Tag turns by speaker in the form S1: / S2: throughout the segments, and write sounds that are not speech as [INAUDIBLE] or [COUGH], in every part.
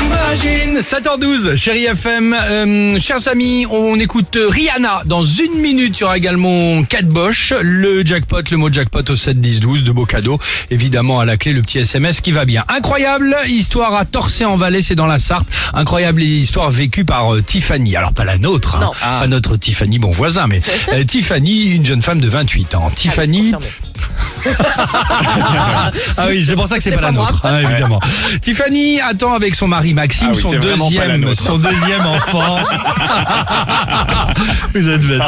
S1: T'imagines 7h12, chérie FM. Euh, chers amis, on écoute Rihanna. Dans une minute, il y aura également Cat Bosch, le jackpot, le mot jackpot au 7 10 12, de beaux cadeaux. Évidemment, à la clé, le petit SMS qui va bien. Incroyable histoire à Torcé en Valais, c'est dans la Sarthe. Incroyable histoire vécue par euh, Tiffany. Alors, pas la nôtre, hein.
S2: Non.
S1: pas notre Tiffany bon voisin, mais [LAUGHS] euh, Tiffany, une jeune femme de 28 ans. Tiffany, ah [LAUGHS] oui, c'est pour ça que c'est pas, la nôtre, hein, évidemment. [LAUGHS] Tiffany attend avec son mari Maxime
S3: Ah oui,
S1: son
S3: pas
S1: deuxième, son deuxième enfant. [LAUGHS] Vous êtes bête.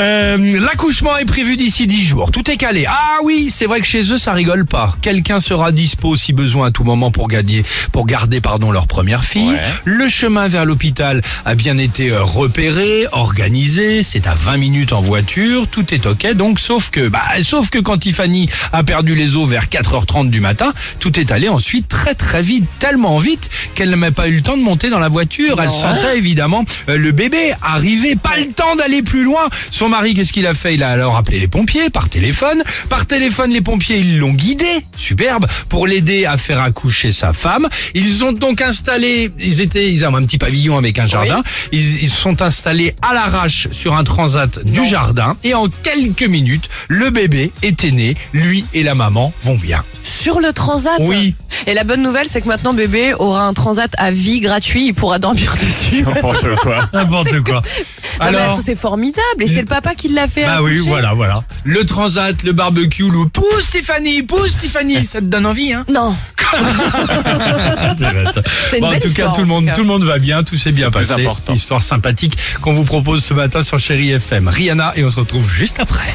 S1: Euh, L'accouchement est prévu d'ici 10 jours. Tout est calé. Ah oui, c'est vrai que chez eux ça rigole pas. Quelqu'un sera dispo si besoin à tout moment pour gagner, pour garder pardon leur première fille.
S3: Ouais.
S1: Le chemin vers l'hôpital a bien été euh, repéré, organisé. C'est à 20 minutes en voiture. Tout est ok. Donc sauf que, bah, sauf que quand Tiffany a perdu les os vers 4h30 du matin, tout est allé ensuite très très vite, tellement vite qu'elle n'a même pas eu le temps de monter dans la voiture. Elle sentait évidemment euh, le bébé arriver, pas le temps d'aller plus loin. Son mari, qu'est-ce qu'il a fait? Il a alors appelé les pompiers par téléphone. Par téléphone, les pompiers, ils l'ont guidé, superbe, pour l'aider à faire accoucher sa femme. Ils ont donc installé, ils étaient, ils ont un petit pavillon avec un jardin. Ils, sont installés à l'arrache sur un transat du jardin et en quelques minutes, le bébé était né. Lui et la maman vont bien.
S2: Sur le transat
S1: Oui.
S2: Et la bonne nouvelle, c'est que maintenant bébé aura un transat à vie gratuit, il pourra dormir [LAUGHS] dessus.
S3: N'importe quoi.
S1: N'importe quoi.
S2: Non, mais
S1: Alors.
S2: attends, c'est formidable et c'est le papa qui l'a fait
S1: Bah oui,
S2: accoucher.
S1: voilà, voilà. Le transat, le barbecue, le pousse Tiffany, pousse Tiffany, ça te donne envie, hein [LAUGHS]
S2: Non, [LAUGHS] c'est une
S1: Bon, en
S2: belle
S1: tout cas, tout le
S2: en
S1: monde,
S2: tout cas.
S1: tout le monde va bien, tout s'est bien
S3: plus
S1: passé.
S3: important.
S1: Histoire sympathique qu'on vous propose ce matin sur Chéri FM. Rihanna et on se retrouve juste après.